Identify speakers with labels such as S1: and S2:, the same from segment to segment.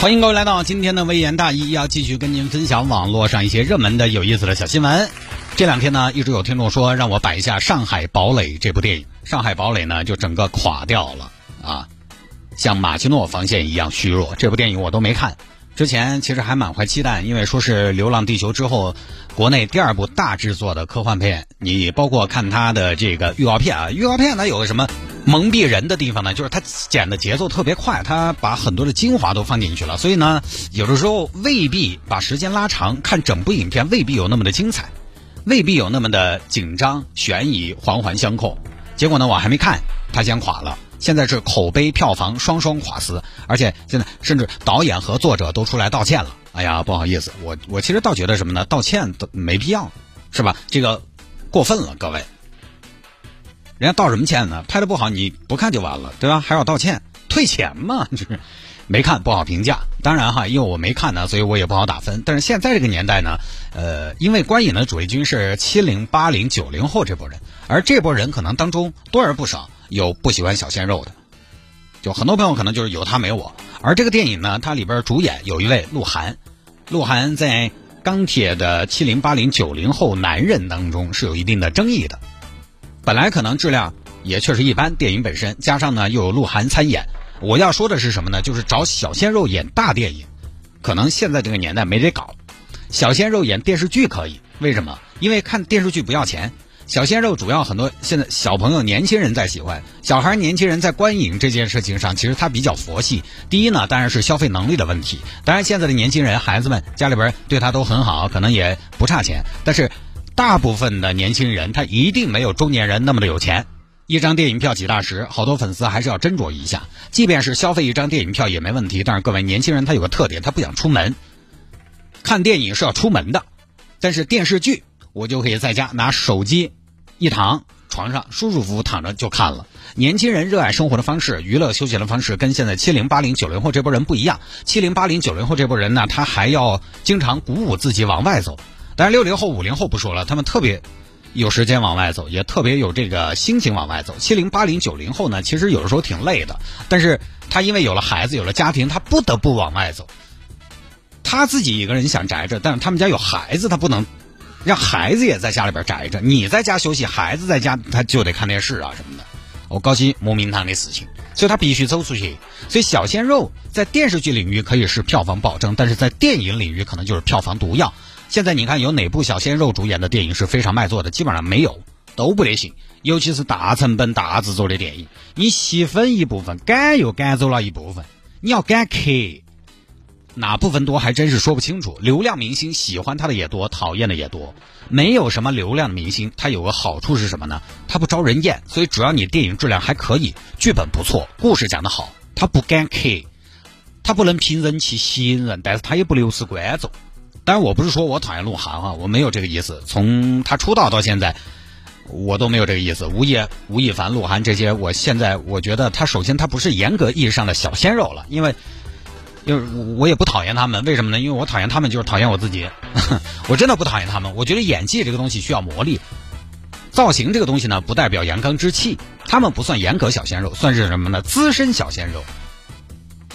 S1: 欢迎各位来到今天的微言大义，要继续跟您分享网络上一些热门的有意思的小新闻。这两天呢，一直有听众说让我摆一下《上海堡垒》这部电影，《上海堡垒》呢就整个垮掉了啊，像马奇诺防线一样虚弱。这部电影我都没看，之前其实还满怀期待，因为说是《流浪地球》之后国内第二部大制作的科幻片。你包括看它的这个预告片啊，预告片它有个什么？蒙蔽人的地方呢，就是他剪的节奏特别快，他把很多的精华都放进去了，所以呢，有的时候未必把时间拉长，看整部影片未必有那么的精彩，未必有那么的紧张、悬疑、环环相扣。结果呢，我还没看，他先垮了。现在是口碑、票房双双垮死，而且现在甚至导演和作者都出来道歉了。哎呀，不好意思，我我其实倒觉得什么呢？道歉都没必要，是吧？这个过分了，各位。人家道什么歉呢？拍的不好你不看就完了，对吧？还要道歉退钱嘛？就是没看不好评价。当然哈，因为我没看呢，所以我也不好打分。但是现在这个年代呢，呃，因为观影的主力军是七零八零九零后这波人，而这波人可能当中多而不少有不喜欢小鲜肉的，就很多朋友可能就是有他没我。而这个电影呢，它里边主演有一位鹿晗，鹿晗在钢铁的七零八零九零后男人当中是有一定的争议的。本来可能质量也确实一般，电影本身加上呢又有鹿晗参演，我要说的是什么呢？就是找小鲜肉演大电影，可能现在这个年代没得搞。小鲜肉演电视剧可以，为什么？因为看电视剧不要钱。小鲜肉主要很多现在小朋友、年轻人在喜欢，小孩、年轻人在观影这件事情上，其实他比较佛系。第一呢，当然是消费能力的问题。当然现在的年轻人、孩子们家里边对他都很好，可能也不差钱，但是。大部分的年轻人，他一定没有中年人那么的有钱。一张电影票几大十，好多粉丝还是要斟酌一下。即便是消费一张电影票也没问题，但是各位年轻人他有个特点，他不想出门。看电影是要出门的，但是电视剧我就可以在家拿手机一躺床上舒舒服服躺着就看了。年轻人热爱生活的方式、娱乐休闲的方式跟现在七零八零九零后这波人不一样。七零八零九零后这波人呢，他还要经常鼓舞自己往外走。但是六零后、五零后不说了，他们特别有时间往外走，也特别有这个心情往外走。七零、八零、九零后呢，其实有的时候挺累的，但是他因为有了孩子、有了家庭，他不得不往外走。他自己一个人想宅着，但是他们家有孩子，他不能让孩子也在家里边宅着。你在家休息，孩子在家他就得看电视啊什么的。我高兴莫名堂的事情，所以他必须走出去。所以小鲜肉在电视剧领域可以是票房保证，但是在电影领域可能就是票房毒药。现在你看有哪部小鲜肉主演的电影是非常卖座的？基本上没有，都不得行。尤其是大成本、大制作的电影，你细分一部分，赶又赶走了一部分，你要赶客，哪部分多还真是说不清楚。流量明星喜欢他的也多，讨厌的也多。没有什么流量的明星，他有个好处是什么呢？他不招人厌，所以只要你电影质量还可以，剧本不错，故事讲得好，他不赶客，他不能凭人气吸引人，但是他也不流失观众。当然，我不是说我讨厌鹿晗啊，我没有这个意思。从他出道到现在，我都没有这个意思。吴亦吴亦凡、鹿晗这些，我现在我觉得他首先他不是严格意义上的小鲜肉了，因为，因为我也不讨厌他们。为什么呢？因为我讨厌他们就是讨厌我自己。我真的不讨厌他们。我觉得演技这个东西需要磨砺，造型这个东西呢不代表阳刚之气。他们不算严格小鲜肉，算是什么呢？资深小鲜肉。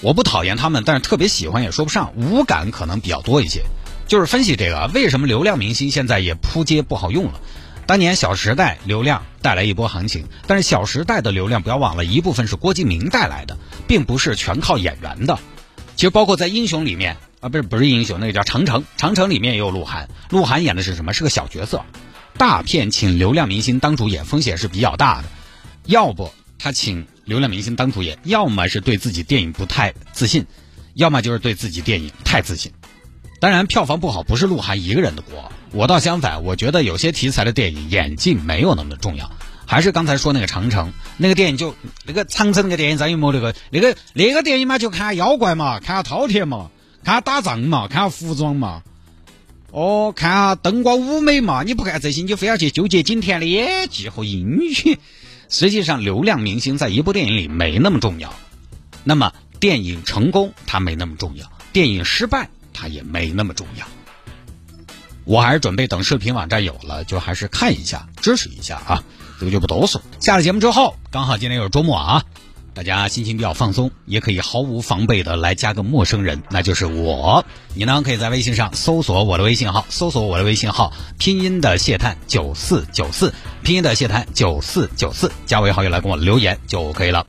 S1: 我不讨厌他们，但是特别喜欢也说不上，无感可能比较多一些。就是分析这个，为什么流量明星现在也扑街不好用了？当年《小时代》流量带来一波行情，但是《小时代》的流量不要忘了，一部分是郭敬明带来的，并不是全靠演员的。其实包括在《英雄》里面啊，不是不是《英雄》，那个叫《长城》，《长城》里面也有鹿晗，鹿晗演的是什么？是个小角色。大片请流量明星当主演，风险是比较大的。要不他请流量明星当主演，要么是对自己电影不太自信，要么就是对自己电影太自信。当然，票房不好不是鹿晗一个人的锅。我倒相反，我觉得有些题材的电影演技没有那么的重要。还是刚才说那个长城那个电影，就那个长城那个电影，张艺谋那个那个那个电影嘛，就看下妖怪嘛，看下饕餮嘛，看下打仗嘛，看下服装嘛，哦，看下灯光舞美嘛。你不看这些，你就非要去纠结景甜的演技和音乐。实际上，流量明星在一部电影里没那么重要。那么，电影成功它没那么重要，电影失败。它也没那么重要，我还是准备等视频网站有了，就还是看一下，支持一下啊，这个就不哆嗦。下了节目之后，刚好今天又是周末啊，大家心情比较放松，也可以毫无防备的来加个陌生人，那就是我。你呢，可以在微信上搜索我的微信号，搜索我的微信号，拼音的谢探九四九四，拼音的谢探九四九四，加为好友来跟我留言就可以了。